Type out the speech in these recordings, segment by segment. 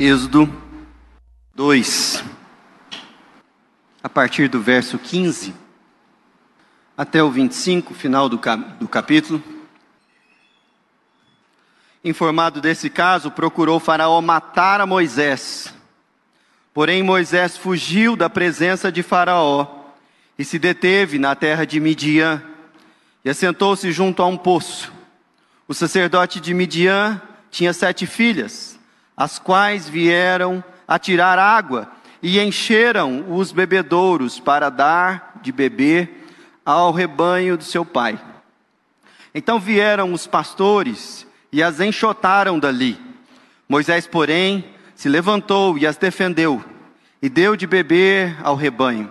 Êxodo 2, a partir do verso 15 até o 25, final do, do capítulo. Informado desse caso, procurou Faraó matar a Moisés. Porém, Moisés fugiu da presença de Faraó e se deteve na terra de Midian e assentou-se junto a um poço. O sacerdote de Midian tinha sete filhas, as quais vieram a tirar água e encheram os bebedouros para dar de beber ao rebanho do seu pai. Então vieram os pastores e as enxotaram dali. Moisés, porém, se levantou e as defendeu, e deu de beber ao rebanho.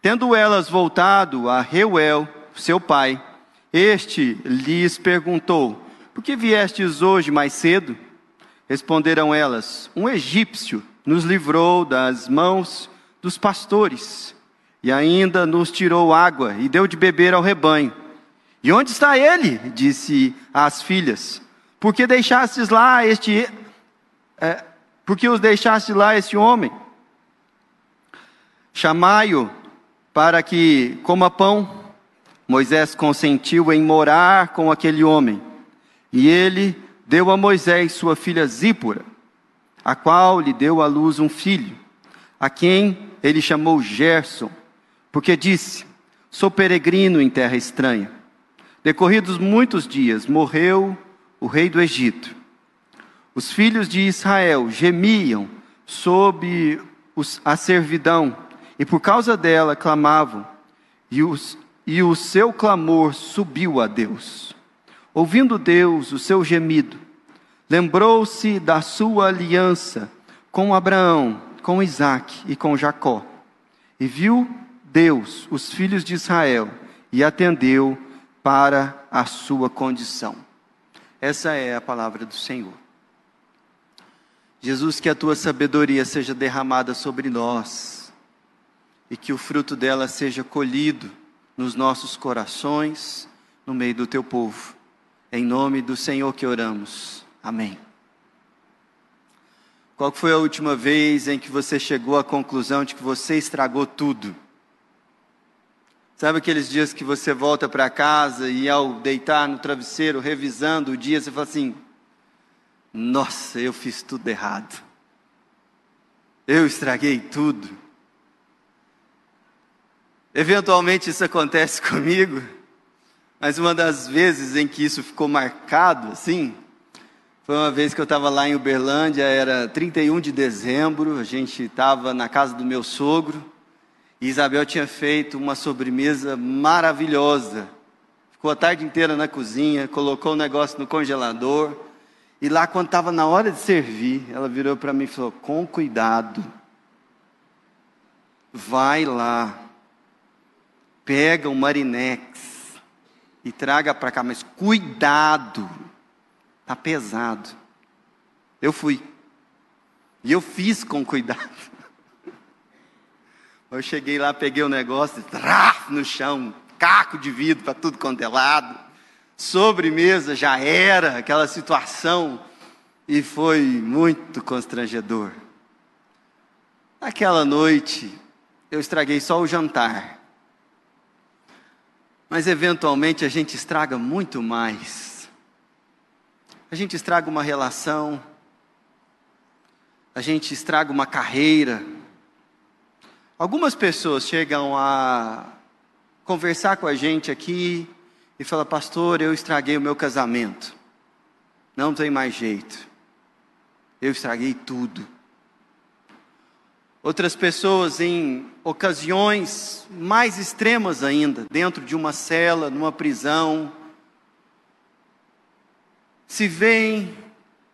Tendo elas voltado a Reuel, seu pai, este lhes perguntou: Por que viestes hoje mais cedo? Responderam elas: Um egípcio nos livrou das mãos dos pastores e ainda nos tirou água e deu de beber ao rebanho. E onde está ele? disse às filhas. Por que deixastes lá este. É, por que os deixaste lá este homem? Chamai-o para que coma pão. Moisés consentiu em morar com aquele homem. E ele deu a Moisés sua filha Zípora, a qual lhe deu à luz um filho, a quem ele chamou Gerson, porque disse: Sou peregrino em terra estranha. Decorridos muitos dias, morreu o rei do Egito. Os filhos de Israel gemiam sob a servidão e por causa dela clamavam, e, os, e o seu clamor subiu a Deus. Ouvindo Deus o seu gemido, lembrou-se da sua aliança com Abraão, com Isaac e com Jacó. E viu Deus os filhos de Israel e atendeu para a sua condição. Essa é a palavra do Senhor. Jesus, que a tua sabedoria seja derramada sobre nós e que o fruto dela seja colhido nos nossos corações, no meio do teu povo. Em nome do Senhor que oramos. Amém. Qual foi a última vez em que você chegou à conclusão de que você estragou tudo? Sabe aqueles dias que você volta para casa e ao deitar no travesseiro, revisando o dia, você fala assim: Nossa, eu fiz tudo errado. Eu estraguei tudo. Eventualmente isso acontece comigo, mas uma das vezes em que isso ficou marcado, assim, foi uma vez que eu estava lá em Uberlândia, era 31 de dezembro, a gente estava na casa do meu sogro, e Isabel tinha feito uma sobremesa maravilhosa. Ficou a tarde inteira na cozinha, colocou o negócio no congelador, e lá quando estava na hora de servir, ela virou para mim e falou: com cuidado, vai lá, pega um Marinex e traga para cá, mas cuidado, tá pesado. Eu fui. E eu fiz com cuidado. Eu cheguei lá, peguei o negócio, traf, no chão, caco de vidro para tudo quanto é lado. Sobremesa já era aquela situação e foi muito constrangedor. Naquela noite, eu estraguei só o jantar. Mas eventualmente a gente estraga muito mais. A gente estraga uma relação, a gente estraga uma carreira. Algumas pessoas chegam a conversar com a gente aqui e falam, pastor, eu estraguei o meu casamento. Não tem mais jeito. Eu estraguei tudo. Outras pessoas, em ocasiões mais extremas ainda, dentro de uma cela, numa prisão, se veem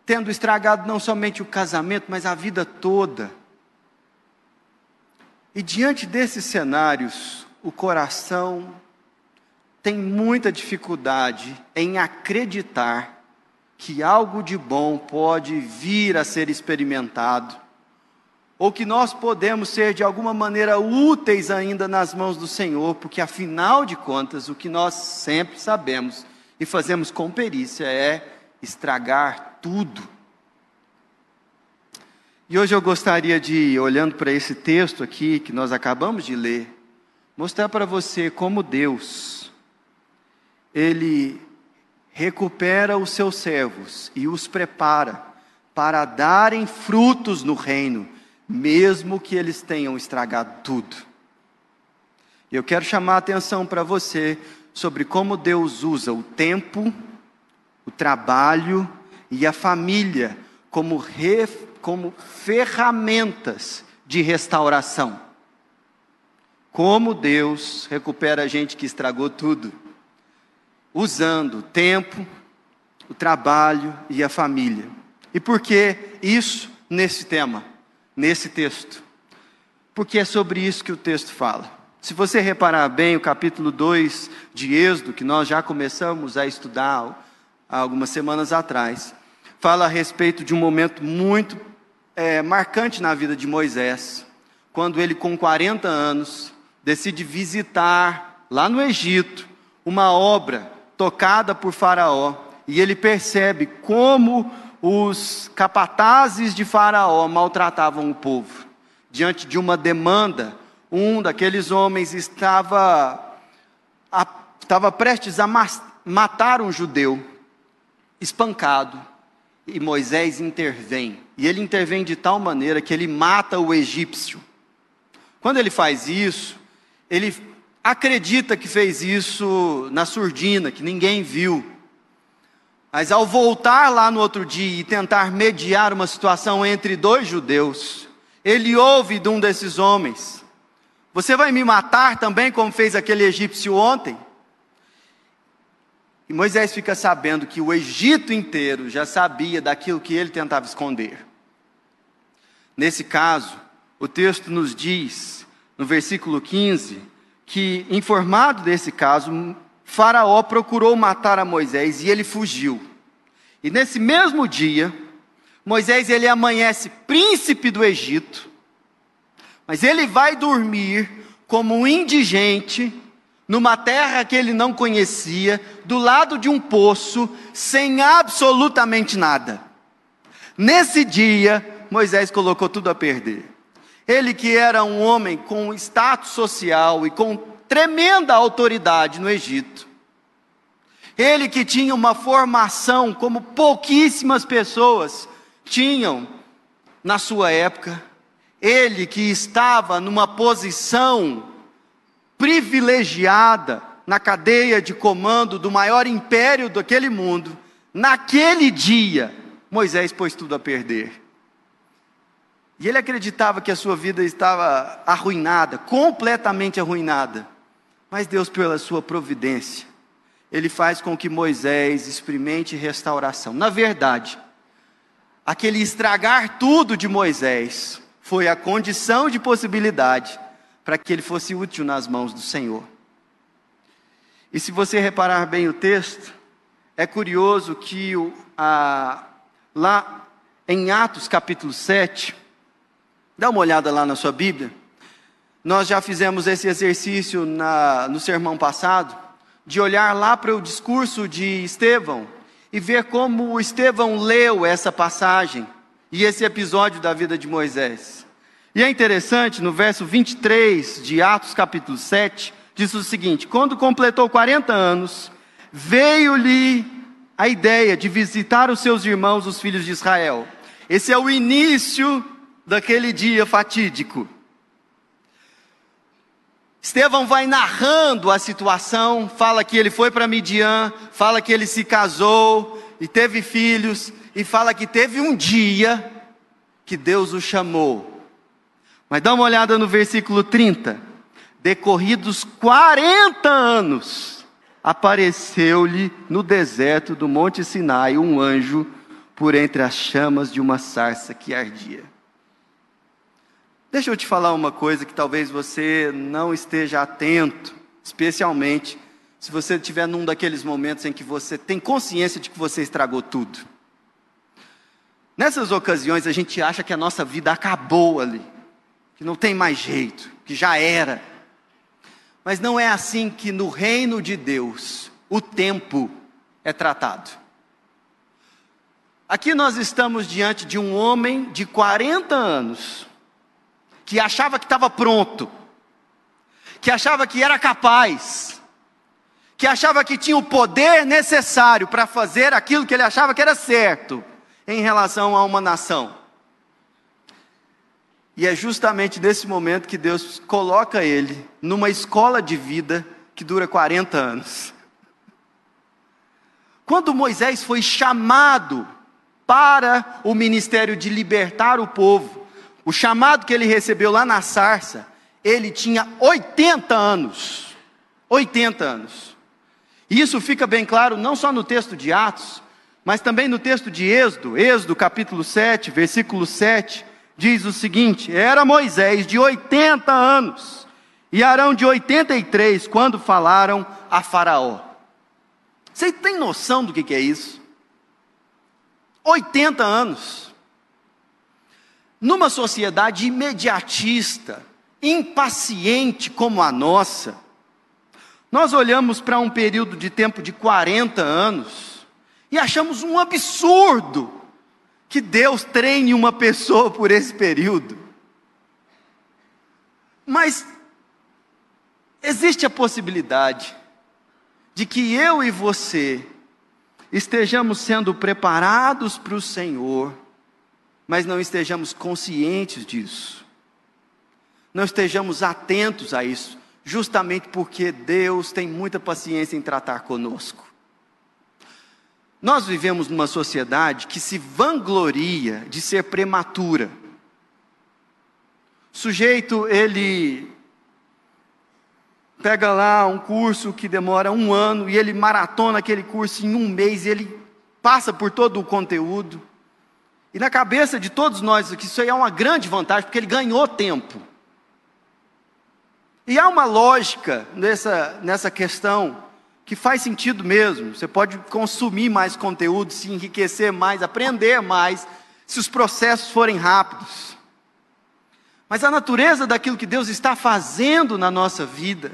tendo estragado não somente o casamento, mas a vida toda. E diante desses cenários, o coração tem muita dificuldade em acreditar que algo de bom pode vir a ser experimentado ou que nós podemos ser de alguma maneira úteis ainda nas mãos do Senhor, porque afinal de contas, o que nós sempre sabemos e fazemos com perícia é estragar tudo. E hoje eu gostaria de, olhando para esse texto aqui que nós acabamos de ler, mostrar para você como Deus, Ele recupera os seus servos e os prepara para darem frutos no reino, mesmo que eles tenham estragado tudo. Eu quero chamar a atenção para você sobre como Deus usa o tempo, o trabalho e a família como, re, como ferramentas de restauração. Como Deus recupera a gente que estragou tudo, usando o tempo, o trabalho e a família. E por que isso nesse tema, nesse texto? Porque é sobre isso que o texto fala. Se você reparar bem, o capítulo 2 de Êxodo, que nós já começamos a estudar há algumas semanas atrás, fala a respeito de um momento muito é, marcante na vida de Moisés, quando ele, com 40 anos, decide visitar lá no Egito uma obra tocada por Faraó, e ele percebe como os capatazes de Faraó maltratavam o povo. Diante de uma demanda, um daqueles homens estava, a, estava prestes a matar um judeu, espancado, e Moisés intervém. E ele intervém de tal maneira que ele mata o egípcio. Quando ele faz isso, ele acredita que fez isso na surdina, que ninguém viu. Mas ao voltar lá no outro dia e tentar mediar uma situação entre dois judeus, ele ouve de um desses homens: Você vai me matar também, como fez aquele egípcio ontem? E Moisés fica sabendo que o Egito inteiro já sabia daquilo que ele tentava esconder. Nesse caso, o texto nos diz, no versículo 15, que, informado desse caso, Faraó procurou matar a Moisés e ele fugiu. E nesse mesmo dia, Moisés ele amanhece príncipe do Egito, mas ele vai dormir como um indigente numa terra que ele não conhecia, do lado de um poço, sem absolutamente nada. Nesse dia, Moisés colocou tudo a perder. Ele que era um homem com status social e com tremenda autoridade no Egito. Ele que tinha uma formação como pouquíssimas pessoas tinham na sua época. Ele que estava numa posição privilegiada na cadeia de comando do maior império daquele mundo, naquele dia, Moisés pôs tudo a perder. E ele acreditava que a sua vida estava arruinada, completamente arruinada. Mas Deus, pela sua providência, ele faz com que Moisés experimente restauração. Na verdade, aquele estragar tudo de Moisés foi a condição de possibilidade para que ele fosse útil nas mãos do Senhor. E se você reparar bem o texto, é curioso que o, a, lá em Atos capítulo 7, dá uma olhada lá na sua Bíblia, nós já fizemos esse exercício na, no sermão passado, de olhar lá para o discurso de Estevão e ver como Estevão leu essa passagem e esse episódio da vida de Moisés. E é interessante, no verso 23 de Atos capítulo 7, diz o seguinte: Quando completou 40 anos, veio-lhe a ideia de visitar os seus irmãos, os filhos de Israel. Esse é o início daquele dia fatídico. Estevão vai narrando a situação, fala que ele foi para Midian, fala que ele se casou e teve filhos, e fala que teve um dia que Deus o chamou mas dá uma olhada no versículo 30. Decorridos 40 anos, apareceu-lhe no deserto do Monte Sinai um anjo por entre as chamas de uma sarça que ardia. Deixa eu te falar uma coisa que talvez você não esteja atento, especialmente se você estiver num daqueles momentos em que você tem consciência de que você estragou tudo. Nessas ocasiões a gente acha que a nossa vida acabou ali que não tem mais jeito, que já era. Mas não é assim que no reino de Deus o tempo é tratado. Aqui nós estamos diante de um homem de 40 anos, que achava que estava pronto, que achava que era capaz, que achava que tinha o poder necessário para fazer aquilo que ele achava que era certo em relação a uma nação. E é justamente nesse momento que Deus coloca ele numa escola de vida que dura 40 anos. Quando Moisés foi chamado para o ministério de libertar o povo, o chamado que ele recebeu lá na sarça, ele tinha 80 anos. 80 anos. E isso fica bem claro não só no texto de Atos, mas também no texto de Êxodo, Êxodo capítulo 7, versículo 7, diz o seguinte: Era Moisés de 80 anos e Arão de 83 quando falaram a Faraó. Você tem noção do que é isso? 80 anos. Numa sociedade imediatista, impaciente como a nossa, nós olhamos para um período de tempo de 40 anos e achamos um absurdo que Deus treine uma pessoa por esse período. Mas existe a possibilidade de que eu e você estejamos sendo preparados para o Senhor, mas não estejamos conscientes disso, não estejamos atentos a isso, justamente porque Deus tem muita paciência em tratar conosco. Nós vivemos numa sociedade que se vangloria de ser prematura. O sujeito, ele pega lá um curso que demora um ano e ele maratona aquele curso em um mês e ele passa por todo o conteúdo. E na cabeça de todos nós isso aí é uma grande vantagem, porque ele ganhou tempo. E há uma lógica nessa, nessa questão que faz sentido mesmo. Você pode consumir mais conteúdo, se enriquecer mais, aprender mais, se os processos forem rápidos. Mas a natureza daquilo que Deus está fazendo na nossa vida,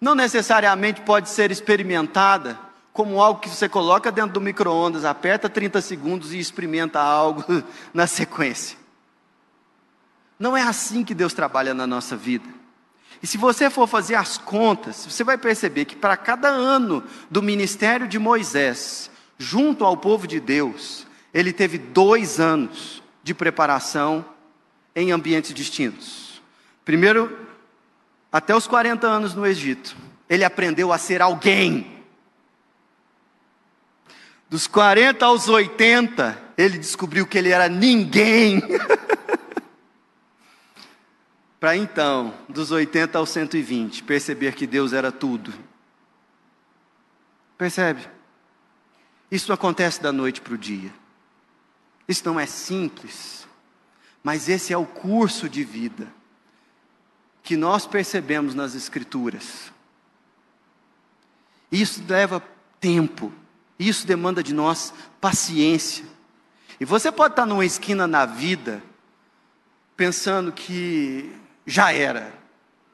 não necessariamente pode ser experimentada como algo que você coloca dentro do micro-ondas, aperta 30 segundos e experimenta algo na sequência. Não é assim que Deus trabalha na nossa vida. E se você for fazer as contas, você vai perceber que para cada ano do ministério de Moisés, junto ao povo de Deus, ele teve dois anos de preparação em ambientes distintos. Primeiro, até os 40 anos no Egito, ele aprendeu a ser alguém. Dos 40 aos 80, ele descobriu que ele era ninguém. para então, dos 80 aos 120, perceber que Deus era tudo. Percebe? Isso acontece da noite para o dia. Isso não é simples, mas esse é o curso de vida que nós percebemos nas Escrituras. Isso leva tempo, isso demanda de nós paciência. E você pode estar numa esquina na vida, pensando que já era,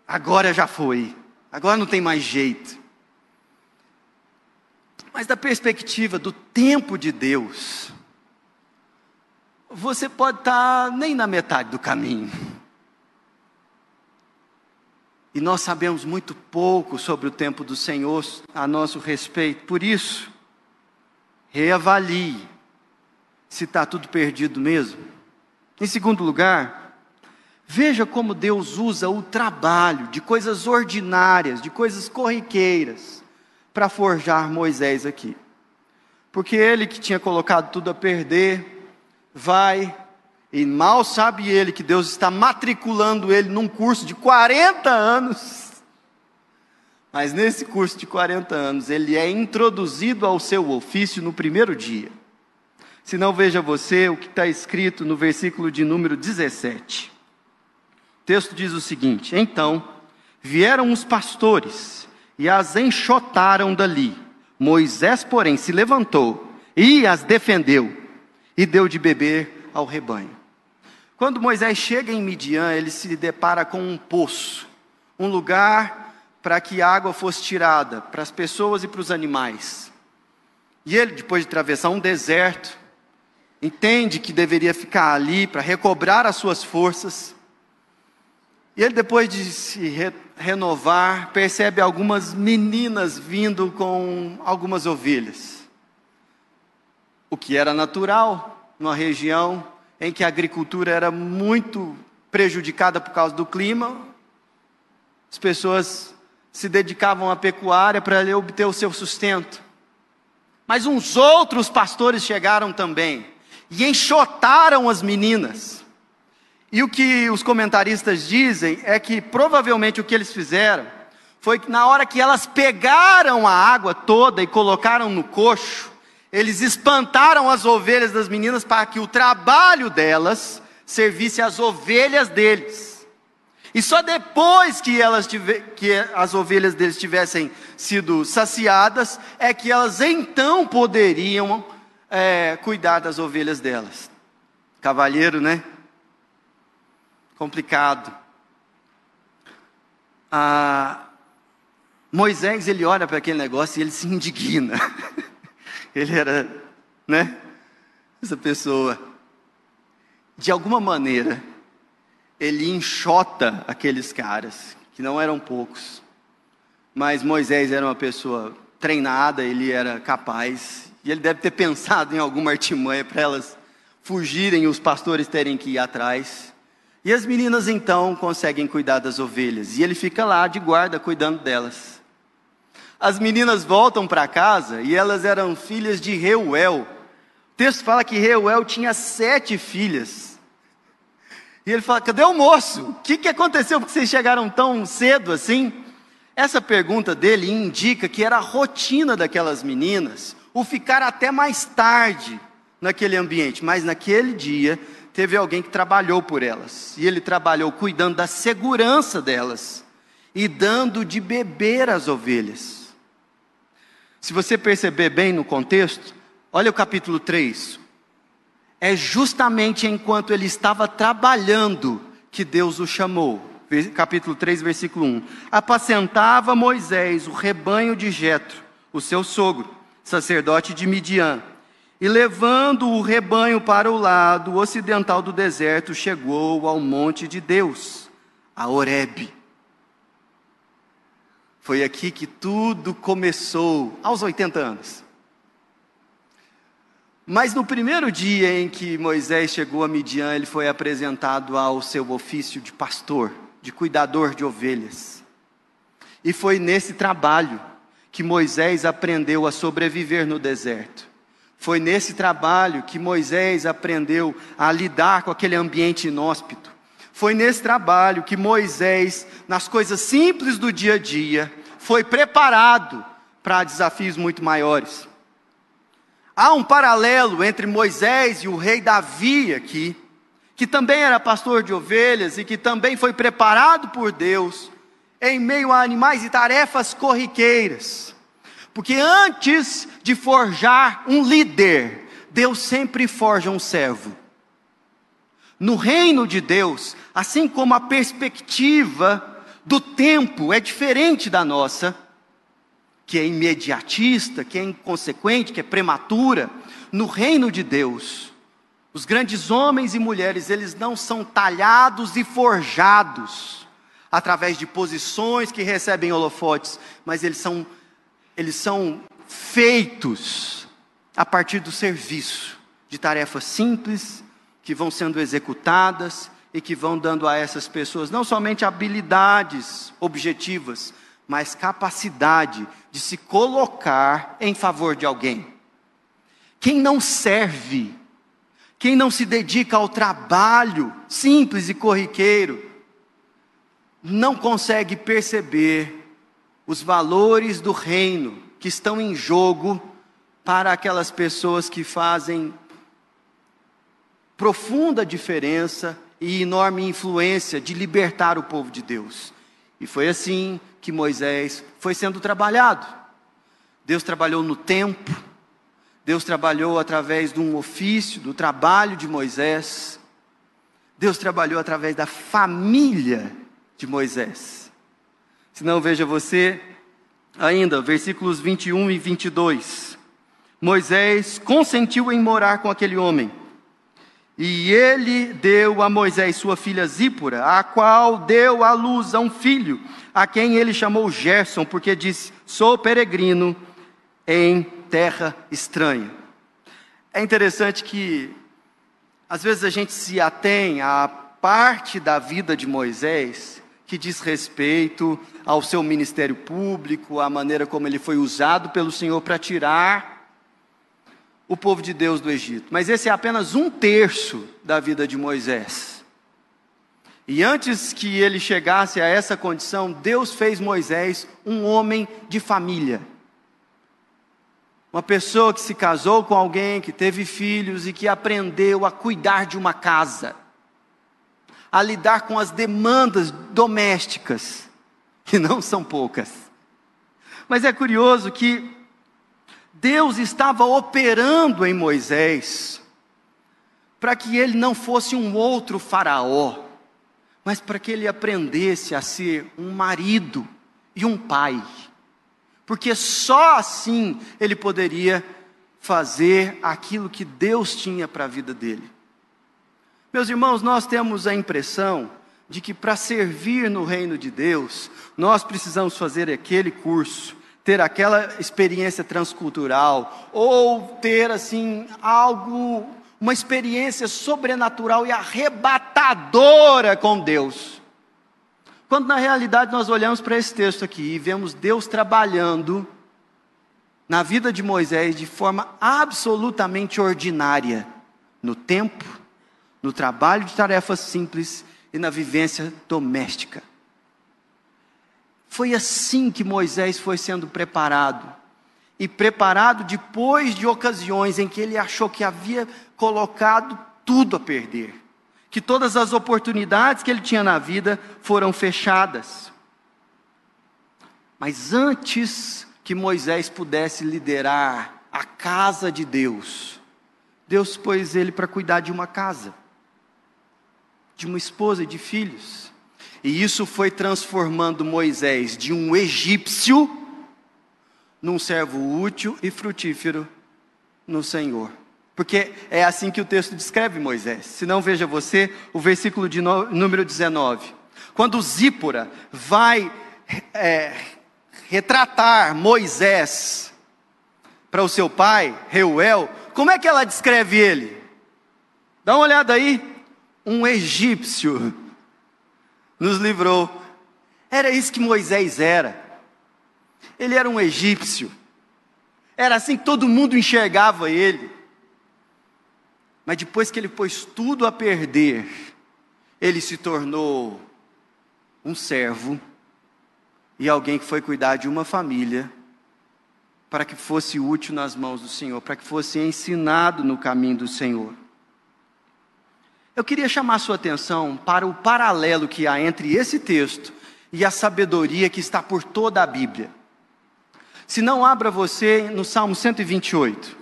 agora já foi, agora não tem mais jeito. Mas da perspectiva do tempo de Deus, você pode estar nem na metade do caminho. E nós sabemos muito pouco sobre o tempo do Senhor a nosso respeito. Por isso, reavalie se está tudo perdido mesmo. Em segundo lugar, Veja como Deus usa o trabalho de coisas ordinárias, de coisas corriqueiras, para forjar Moisés aqui. Porque ele que tinha colocado tudo a perder, vai, e mal sabe ele que Deus está matriculando ele num curso de 40 anos. Mas nesse curso de 40 anos, ele é introduzido ao seu ofício no primeiro dia. Se não, veja você o que está escrito no versículo de número 17 texto diz o seguinte: Então vieram os pastores e as enxotaram dali. Moisés, porém, se levantou e as defendeu e deu de beber ao rebanho. Quando Moisés chega em Midian, ele se depara com um poço, um lugar para que a água fosse tirada para as pessoas e para os animais. E ele, depois de atravessar um deserto, entende que deveria ficar ali para recobrar as suas forças. E ele, depois de se re renovar, percebe algumas meninas vindo com algumas ovelhas. O que era natural numa região em que a agricultura era muito prejudicada por causa do clima, as pessoas se dedicavam à pecuária para obter o seu sustento. Mas uns outros pastores chegaram também e enxotaram as meninas. E o que os comentaristas dizem é que provavelmente o que eles fizeram foi que na hora que elas pegaram a água toda e colocaram no coxo, eles espantaram as ovelhas das meninas para que o trabalho delas servisse às ovelhas deles. E só depois que, elas tive, que as ovelhas deles tivessem sido saciadas, é que elas então poderiam é, cuidar das ovelhas delas. Cavalheiro, né? Complicado. Ah, Moisés, ele olha para aquele negócio e ele se indigna. ele era, né? Essa pessoa. De alguma maneira, ele enxota aqueles caras, que não eram poucos. Mas Moisés era uma pessoa treinada, ele era capaz, e ele deve ter pensado em alguma artimanha para elas fugirem e os pastores terem que ir atrás. E as meninas então conseguem cuidar das ovelhas, e ele fica lá de guarda cuidando delas. As meninas voltam para casa e elas eram filhas de Reuel. O texto fala que Reuel tinha sete filhas. E ele fala: cadê o moço? O que, que aconteceu porque vocês chegaram tão cedo assim? Essa pergunta dele indica que era a rotina daquelas meninas o ficar até mais tarde naquele ambiente, mas naquele dia teve alguém que trabalhou por elas, e ele trabalhou cuidando da segurança delas e dando de beber às ovelhas. Se você perceber bem no contexto, olha o capítulo 3. É justamente enquanto ele estava trabalhando que Deus o chamou. Capítulo 3, versículo 1. Apacentava Moisés o rebanho de Jetro, o seu sogro, sacerdote de Midian. E levando o rebanho para o lado ocidental do deserto, chegou ao monte de Deus, a Horebe. Foi aqui que tudo começou, aos 80 anos. Mas no primeiro dia em que Moisés chegou a Midian, ele foi apresentado ao seu ofício de pastor, de cuidador de ovelhas. E foi nesse trabalho que Moisés aprendeu a sobreviver no deserto. Foi nesse trabalho que Moisés aprendeu a lidar com aquele ambiente inóspito. Foi nesse trabalho que Moisés, nas coisas simples do dia a dia, foi preparado para desafios muito maiores. Há um paralelo entre Moisés e o rei Davi aqui, que também era pastor de ovelhas e que também foi preparado por Deus em meio a animais e tarefas corriqueiras. Porque antes de forjar um líder, Deus sempre forja um servo. No reino de Deus, assim como a perspectiva do tempo é diferente da nossa, que é imediatista, que é inconsequente, que é prematura, no reino de Deus, os grandes homens e mulheres, eles não são talhados e forjados através de posições que recebem holofotes, mas eles são, eles são feitos a partir do serviço, de tarefas simples que vão sendo executadas e que vão dando a essas pessoas não somente habilidades objetivas, mas capacidade de se colocar em favor de alguém. Quem não serve, quem não se dedica ao trabalho simples e corriqueiro, não consegue perceber os valores do reino que estão em jogo para aquelas pessoas que fazem profunda diferença e enorme influência de libertar o povo de Deus. E foi assim que Moisés foi sendo trabalhado. Deus trabalhou no tempo, Deus trabalhou através de um ofício, do trabalho de Moisés, Deus trabalhou através da família de Moisés. Se não, veja você, ainda, versículos 21 e 22. Moisés consentiu em morar com aquele homem E ele deu a Moisés sua filha Zípora, a qual deu à luz a um filho, a quem ele chamou Gerson, porque disse: Sou peregrino em terra estranha. É interessante que, às vezes, a gente se atém à parte da vida de Moisés que diz respeito ao seu ministério público, à maneira como ele foi usado pelo Senhor para tirar o povo de Deus do Egito. Mas esse é apenas um terço da vida de Moisés. E antes que ele chegasse a essa condição, Deus fez Moisés um homem de família. Uma pessoa que se casou com alguém, que teve filhos e que aprendeu a cuidar de uma casa, a lidar com as demandas domésticas, que não são poucas. Mas é curioso que Deus estava operando em Moisés para que ele não fosse um outro faraó, mas para que ele aprendesse a ser um marido e um pai. Porque só assim ele poderia fazer aquilo que Deus tinha para a vida dele. Meus irmãos, nós temos a impressão de que para servir no reino de Deus, nós precisamos fazer aquele curso ter aquela experiência transcultural, ou ter assim algo, uma experiência sobrenatural e arrebatadora com Deus. Quando na realidade nós olhamos para esse texto aqui e vemos Deus trabalhando na vida de Moisés de forma absolutamente ordinária, no tempo, no trabalho de tarefas simples e na vivência doméstica. Foi assim que Moisés foi sendo preparado. E preparado depois de ocasiões em que ele achou que havia colocado tudo a perder. Que todas as oportunidades que ele tinha na vida foram fechadas. Mas antes que Moisés pudesse liderar a casa de Deus, Deus pôs ele para cuidar de uma casa, de uma esposa e de filhos. E isso foi transformando Moisés de um egípcio num servo útil e frutífero no Senhor. Porque é assim que o texto descreve Moisés. Se não, veja você o versículo de no, número 19. Quando Zípora vai é, retratar Moisés para o seu pai, Reuel, como é que ela descreve ele? Dá uma olhada aí. Um egípcio nos livrou. Era isso que Moisés era. Ele era um egípcio. Era assim que todo mundo enxergava ele. Mas depois que ele pôs tudo a perder, ele se tornou um servo e alguém que foi cuidar de uma família para que fosse útil nas mãos do Senhor, para que fosse ensinado no caminho do Senhor. Eu queria chamar sua atenção para o paralelo que há entre esse texto e a sabedoria que está por toda a Bíblia. Se não, abra você no Salmo 128.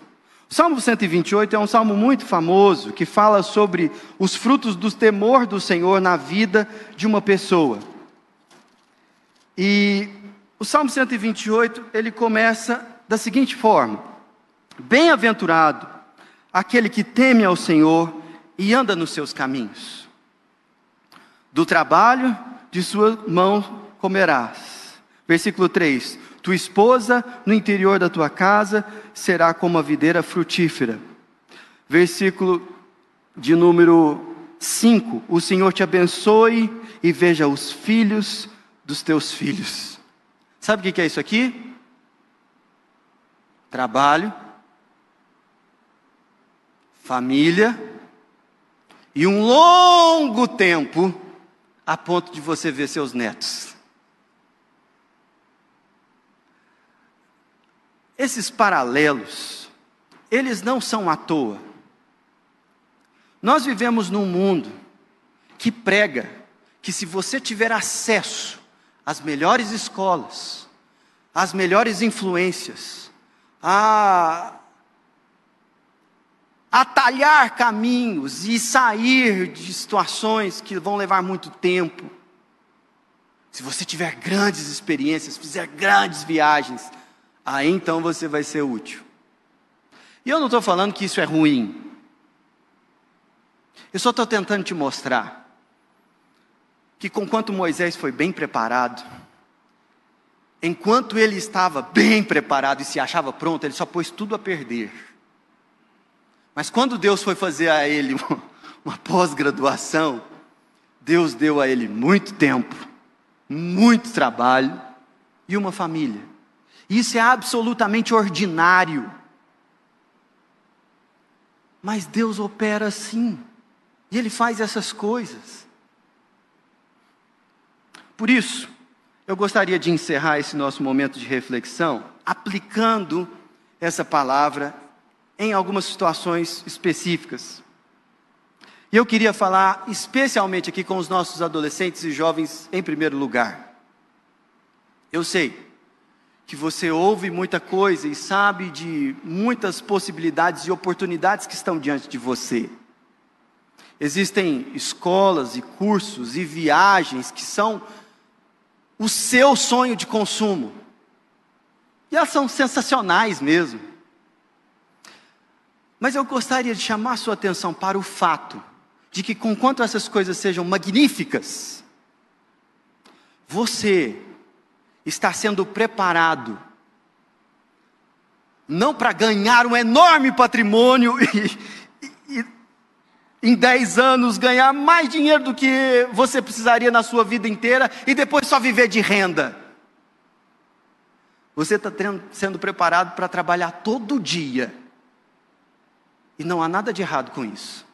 O Salmo 128 é um salmo muito famoso que fala sobre os frutos do temor do Senhor na vida de uma pessoa. E o Salmo 128, ele começa da seguinte forma: Bem-aventurado aquele que teme ao Senhor e anda nos seus caminhos. Do trabalho de sua mão comerás. Versículo 3: Tua esposa no interior da tua casa será como a videira frutífera. Versículo de número 5: O Senhor te abençoe e veja os filhos dos teus filhos. Sabe o que é isso aqui? Trabalho, família, e um longo tempo a ponto de você ver seus netos. Esses paralelos, eles não são à toa. Nós vivemos num mundo que prega que se você tiver acesso às melhores escolas, às melhores influências, a atalhar caminhos e sair de situações que vão levar muito tempo. Se você tiver grandes experiências, fizer grandes viagens, aí então você vai ser útil. E eu não estou falando que isso é ruim. Eu só estou tentando te mostrar que, conquanto Moisés foi bem preparado, enquanto ele estava bem preparado e se achava pronto, ele só pôs tudo a perder. Mas quando Deus foi fazer a ele uma, pós-graduação, Deus deu a ele muito tempo, muito trabalho e uma família. Isso é absolutamente ordinário. Mas Deus opera assim, e Ele faz essas coisas. Por isso, eu gostaria de encerrar esse nosso momento de reflexão aplicando essa palavra em algumas situações específicas. E eu queria falar especialmente aqui com os nossos adolescentes e jovens em primeiro lugar. Eu sei que você ouve muita coisa e sabe de muitas possibilidades e oportunidades que estão diante de você. Existem escolas e cursos e viagens que são o seu sonho de consumo. E elas são sensacionais mesmo. Mas eu gostaria de chamar sua atenção para o fato de que, conquanto essas coisas sejam magníficas, você está sendo preparado não para ganhar um enorme patrimônio e, e, em 10 anos ganhar mais dinheiro do que você precisaria na sua vida inteira e depois só viver de renda. Você está sendo preparado para trabalhar todo dia. E não há nada de errado com isso.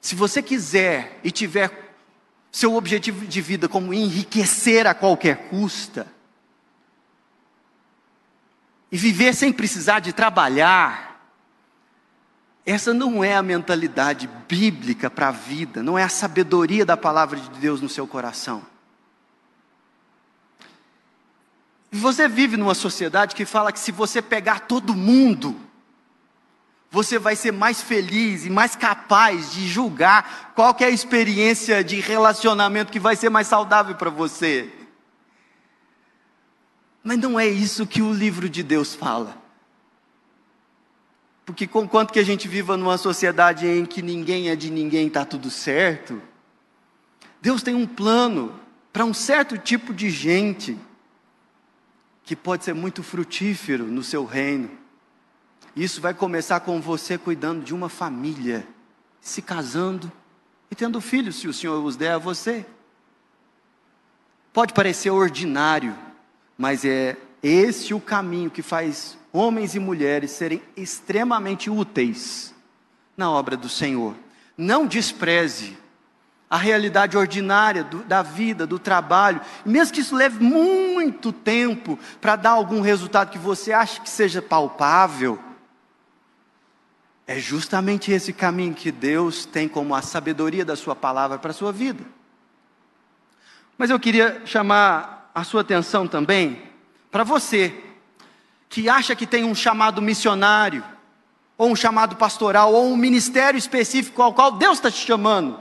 Se você quiser e tiver seu objetivo de vida como enriquecer a qualquer custa, e viver sem precisar de trabalhar, essa não é a mentalidade bíblica para a vida, não é a sabedoria da palavra de Deus no seu coração. Você vive numa sociedade que fala que se você pegar todo mundo, você vai ser mais feliz e mais capaz de julgar qual é a experiência de relacionamento que vai ser mais saudável para você. Mas não é isso que o livro de Deus fala. Porque conquanto que a gente viva numa sociedade em que ninguém é de ninguém, está tudo certo, Deus tem um plano para um certo tipo de gente que pode ser muito frutífero no seu reino. Isso vai começar com você cuidando de uma família, se casando e tendo filhos, se o Senhor os der a você. Pode parecer ordinário, mas é esse o caminho que faz homens e mulheres serem extremamente úteis na obra do Senhor. Não despreze a realidade ordinária do, da vida, do trabalho, mesmo que isso leve muito tempo para dar algum resultado que você acha que seja palpável. É justamente esse caminho que Deus tem como a sabedoria da Sua palavra para a sua vida. Mas eu queria chamar a sua atenção também para você que acha que tem um chamado missionário, ou um chamado pastoral, ou um ministério específico ao qual Deus está te chamando.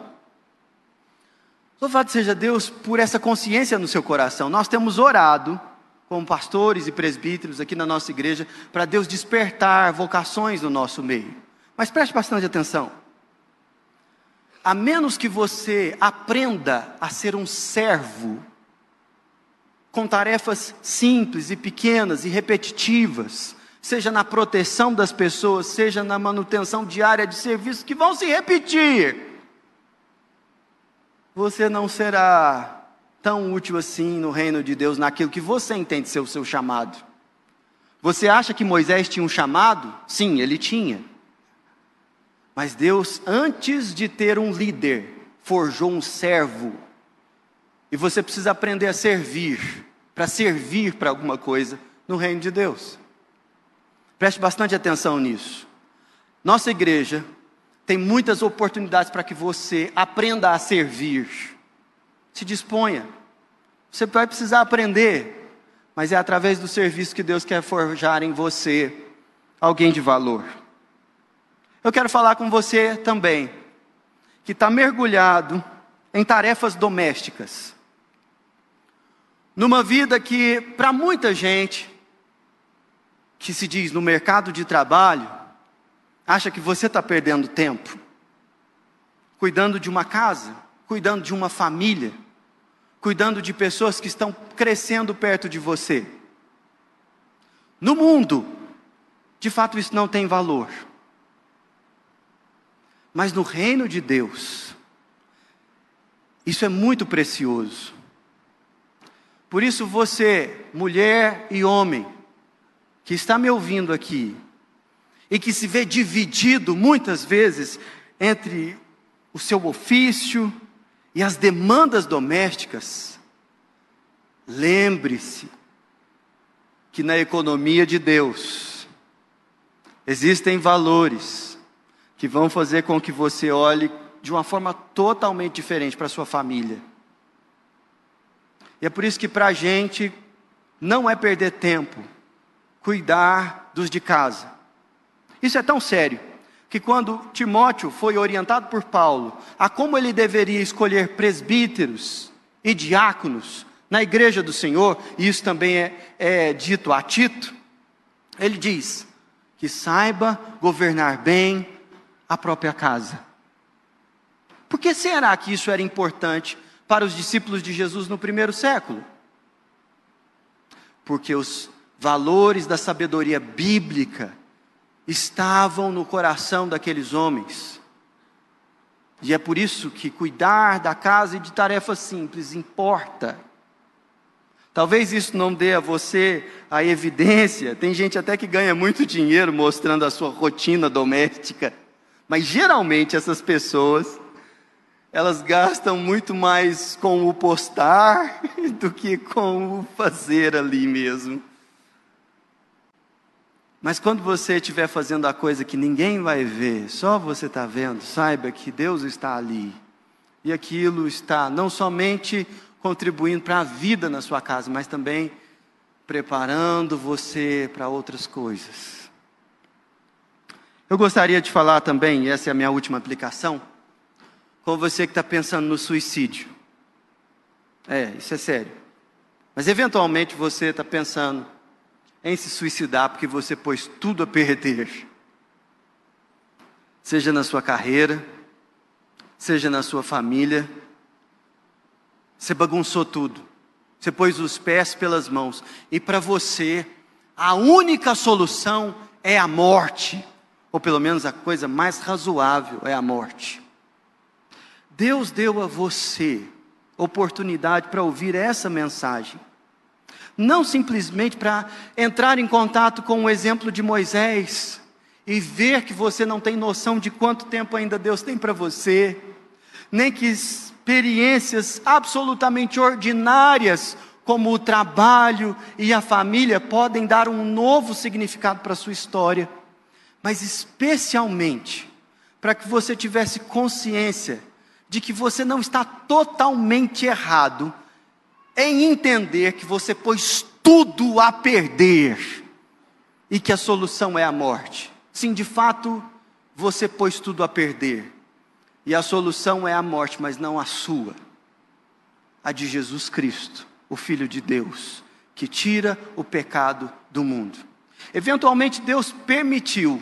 Louvado seja Deus por essa consciência no seu coração. Nós temos orado, como pastores e presbíteros aqui na nossa igreja, para Deus despertar vocações no nosso meio. Mas preste bastante atenção. A menos que você aprenda a ser um servo com tarefas simples e pequenas e repetitivas, seja na proteção das pessoas, seja na manutenção diária de serviços que vão se repetir, você não será tão útil assim no reino de Deus, naquilo que você entende ser o seu chamado. Você acha que Moisés tinha um chamado? Sim, ele tinha. Mas Deus, antes de ter um líder, forjou um servo e você precisa aprender a servir, para servir para alguma coisa no reino de Deus. Preste bastante atenção nisso. Nossa igreja tem muitas oportunidades para que você aprenda a servir. Se disponha. Você vai precisar aprender, mas é através do serviço que Deus quer forjar em você alguém de valor. Eu quero falar com você também, que está mergulhado em tarefas domésticas numa vida que, para muita gente, que se diz no mercado de trabalho, acha que você está perdendo tempo cuidando de uma casa, cuidando de uma família, cuidando de pessoas que estão crescendo perto de você. No mundo, de fato isso não tem valor. Mas no reino de Deus, isso é muito precioso. Por isso, você, mulher e homem, que está me ouvindo aqui, e que se vê dividido muitas vezes entre o seu ofício e as demandas domésticas, lembre-se que na economia de Deus existem valores que vão fazer com que você olhe de uma forma totalmente diferente para sua família. E é por isso que para a gente não é perder tempo cuidar dos de casa. Isso é tão sério que quando Timóteo foi orientado por Paulo a como ele deveria escolher presbíteros e diáconos na igreja do Senhor, e isso também é, é dito a Tito, ele diz que saiba governar bem a própria casa. Por que será que isso era importante para os discípulos de Jesus no primeiro século? Porque os valores da sabedoria bíblica estavam no coração daqueles homens. E é por isso que cuidar da casa e de tarefas simples importa. Talvez isso não dê a você a evidência, tem gente até que ganha muito dinheiro mostrando a sua rotina doméstica, mas geralmente essas pessoas, elas gastam muito mais com o postar do que com o fazer ali mesmo. Mas quando você estiver fazendo a coisa que ninguém vai ver, só você está vendo, saiba que Deus está ali. E aquilo está não somente contribuindo para a vida na sua casa, mas também preparando você para outras coisas. Eu gostaria de falar também, e essa é a minha última aplicação, com você que está pensando no suicídio. É, isso é sério. Mas eventualmente você está pensando, em se suicidar porque você pôs tudo a perder. Seja na sua carreira, seja na sua família, você bagunçou tudo. Você pôs os pés pelas mãos. E para você, a única solução é a morte. Ou pelo menos a coisa mais razoável é a morte. Deus deu a você oportunidade para ouvir essa mensagem não simplesmente para entrar em contato com o exemplo de Moisés e ver que você não tem noção de quanto tempo ainda Deus tem para você, nem que experiências absolutamente ordinárias, como o trabalho e a família, podem dar um novo significado para a sua história, mas especialmente para que você tivesse consciência de que você não está totalmente errado em entender que você pôs tudo a perder e que a solução é a morte. Sim, de fato, você pôs tudo a perder. E a solução é a morte, mas não a sua. A de Jesus Cristo, o Filho de Deus, que tira o pecado do mundo. Eventualmente, Deus permitiu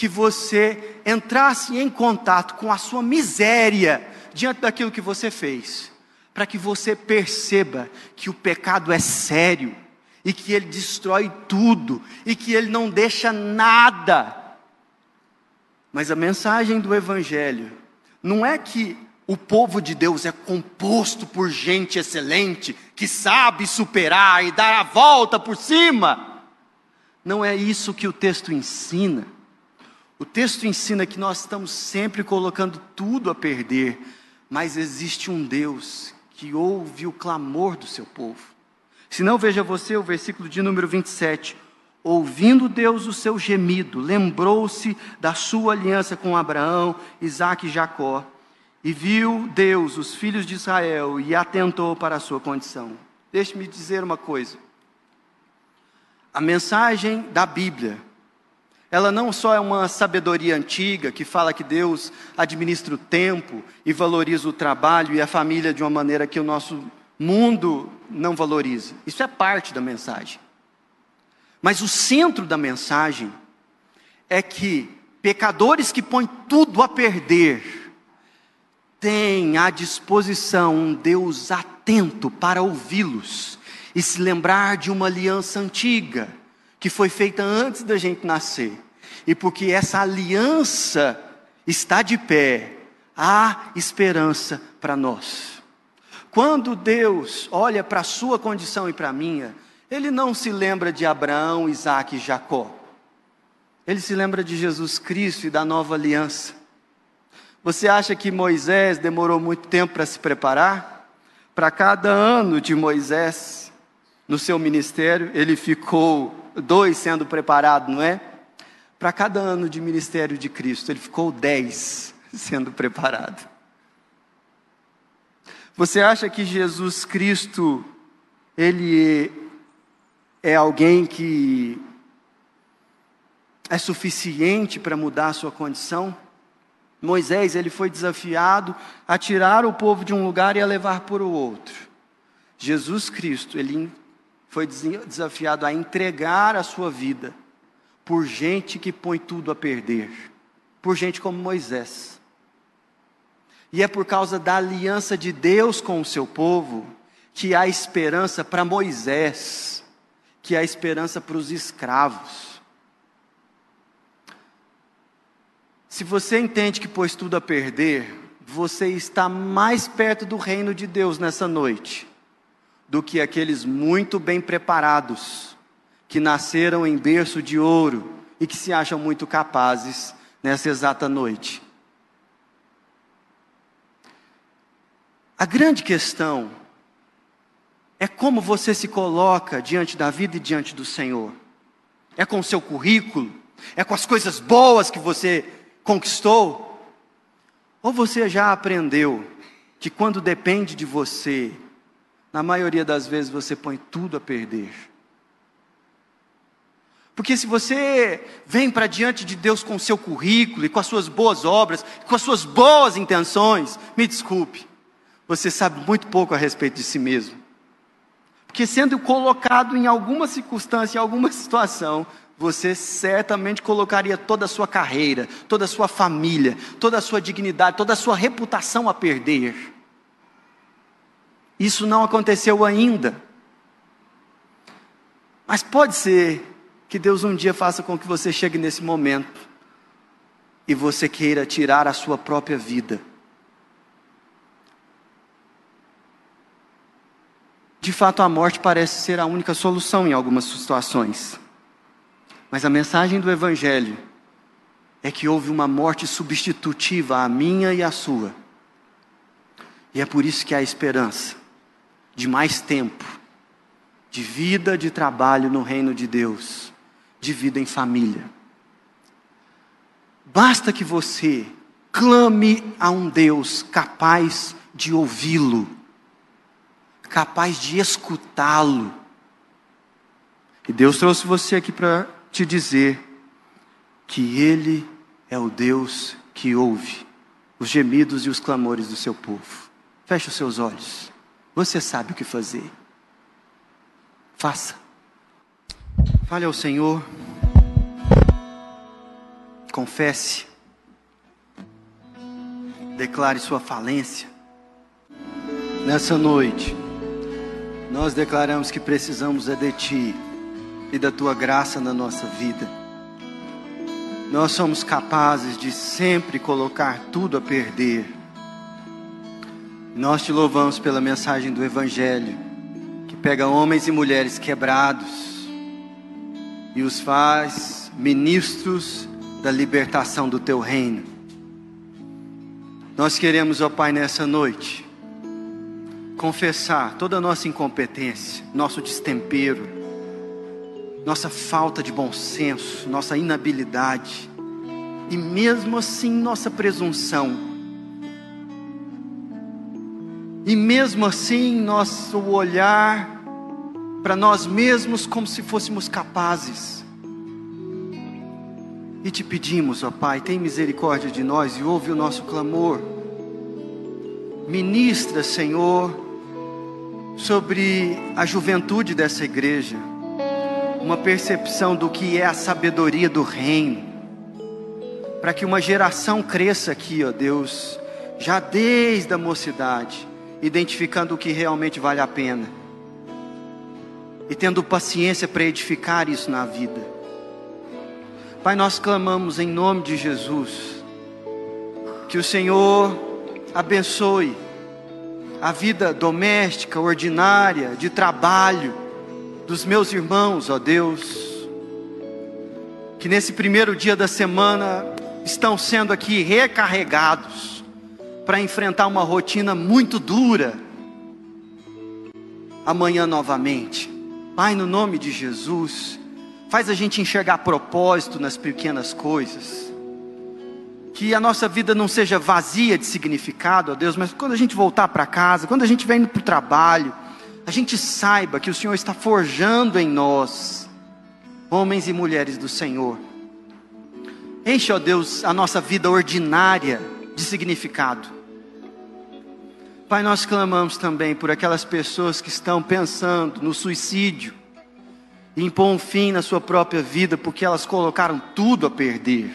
que você entrasse em contato com a sua miséria diante daquilo que você fez para que você perceba que o pecado é sério e que ele destrói tudo e que ele não deixa nada. Mas a mensagem do Evangelho não é que o povo de Deus é composto por gente excelente, que sabe superar e dar a volta por cima. Não é isso que o texto ensina. O texto ensina que nós estamos sempre colocando tudo a perder, mas existe um Deus que ouve o clamor do seu povo. Se não, veja você o versículo de número 27. Ouvindo Deus o seu gemido, lembrou-se da sua aliança com Abraão, Isaque e Jacó, e viu Deus os filhos de Israel e atentou para a sua condição. Deixe-me dizer uma coisa. A mensagem da Bíblia ela não só é uma sabedoria antiga que fala que Deus administra o tempo e valoriza o trabalho e a família de uma maneira que o nosso mundo não valoriza. Isso é parte da mensagem. Mas o centro da mensagem é que pecadores que põem tudo a perder, têm à disposição um Deus atento para ouvi-los e se lembrar de uma aliança antiga que foi feita antes da gente nascer. E porque essa aliança está de pé, há esperança para nós. Quando Deus olha para a sua condição e para a minha, Ele não se lembra de Abraão, Isaac e Jacó. Ele se lembra de Jesus Cristo e da nova aliança. Você acha que Moisés demorou muito tempo para se preparar? Para cada ano de Moisés no seu ministério, ele ficou dois sendo preparado, não é? Para cada ano de ministério de Cristo, ele ficou dez sendo preparado. Você acha que Jesus Cristo, ele é alguém que é suficiente para mudar a sua condição? Moisés, ele foi desafiado a tirar o povo de um lugar e a levar para o outro. Jesus Cristo, ele foi desafiado a entregar a sua vida por gente que põe tudo a perder, por gente como Moisés. E é por causa da aliança de Deus com o seu povo que há esperança para Moisés, que há esperança para os escravos. Se você entende que pôs tudo a perder, você está mais perto do reino de Deus nessa noite do que aqueles muito bem preparados, que nasceram em berço de ouro e que se acham muito capazes nessa exata noite. A grande questão é como você se coloca diante da vida e diante do Senhor. É com o seu currículo? É com as coisas boas que você conquistou? Ou você já aprendeu que quando depende de você, na maioria das vezes você põe tudo a perder? Porque se você vem para diante de Deus com o seu currículo e com as suas boas obras, com as suas boas intenções, me desculpe, você sabe muito pouco a respeito de si mesmo. Porque sendo colocado em alguma circunstância, em alguma situação, você certamente colocaria toda a sua carreira, toda a sua família, toda a sua dignidade, toda a sua reputação a perder. Isso não aconteceu ainda. Mas pode ser que Deus um dia faça com que você chegue nesse momento e você queira tirar a sua própria vida De fato, a morte parece ser a única solução em algumas situações. Mas a mensagem do Evangelho é que houve uma morte substitutiva à minha e à sua. E é por isso que há esperança de mais tempo, de vida, de trabalho no reino de Deus, de vida em família. Basta que você clame a um Deus capaz de ouvi-lo capaz de escutá-lo. E Deus trouxe você aqui para te dizer que Ele é o Deus que ouve os gemidos e os clamores do seu povo. Feche os seus olhos. Você sabe o que fazer. Faça. Fale ao Senhor. Confesse. Declare sua falência. Nessa noite nós declaramos que precisamos é de Ti e da Tua graça na nossa vida. Nós somos capazes de sempre colocar tudo a perder. Nós te louvamos pela mensagem do Evangelho, que pega homens e mulheres quebrados e os faz ministros da libertação do Teu reino. Nós queremos, ó Pai, nessa noite, confessar toda a nossa incompetência, nosso destempero, nossa falta de bom senso, nossa inabilidade e mesmo assim nossa presunção. E mesmo assim nosso olhar para nós mesmos como se fôssemos capazes. E te pedimos, ó Pai, tem misericórdia de nós e ouve o nosso clamor. Ministra, Senhor, sobre a juventude dessa igreja, uma percepção do que é a sabedoria do reino, para que uma geração cresça aqui, ó Deus, já desde a mocidade, identificando o que realmente vale a pena. E tendo paciência para edificar isso na vida. Pai, nós clamamos em nome de Jesus, que o Senhor abençoe a vida doméstica, ordinária, de trabalho dos meus irmãos, ó Deus, que nesse primeiro dia da semana estão sendo aqui recarregados para enfrentar uma rotina muito dura amanhã novamente. Pai, no nome de Jesus, faz a gente enxergar propósito nas pequenas coisas. Que a nossa vida não seja vazia de significado, ó Deus, mas quando a gente voltar para casa, quando a gente vem para o trabalho, a gente saiba que o Senhor está forjando em nós, homens e mulheres do Senhor. Enche, ó Deus, a nossa vida ordinária de significado. Pai, nós clamamos também por aquelas pessoas que estão pensando no suicídio, e impor um fim na sua própria vida, porque elas colocaram tudo a perder.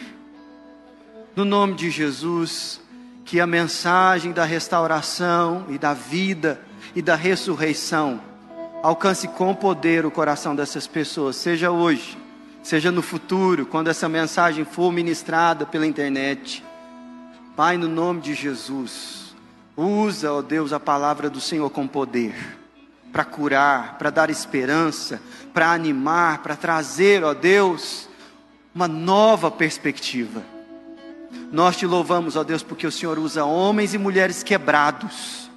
No nome de Jesus, que a mensagem da restauração e da vida e da ressurreição alcance com poder o coração dessas pessoas, seja hoje, seja no futuro, quando essa mensagem for ministrada pela internet. Pai, no nome de Jesus, usa, ó Deus, a palavra do Senhor com poder para curar, para dar esperança, para animar, para trazer, ó Deus, uma nova perspectiva. Nós te louvamos, ó Deus, porque o Senhor usa homens e mulheres quebrados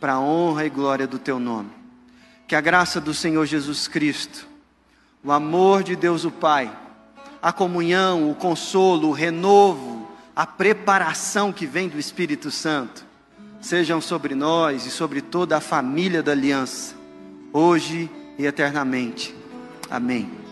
para a honra e glória do teu nome. Que a graça do Senhor Jesus Cristo, o amor de Deus o Pai, a comunhão, o consolo, o renovo, a preparação que vem do Espírito Santo, sejam sobre nós e sobre toda a família da aliança, hoje e eternamente. Amém.